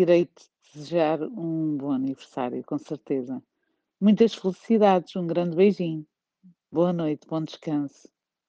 Irei-te desejar um bom aniversário, com certeza. Muitas felicidades, um grande beijinho. Boa noite, bom descanso.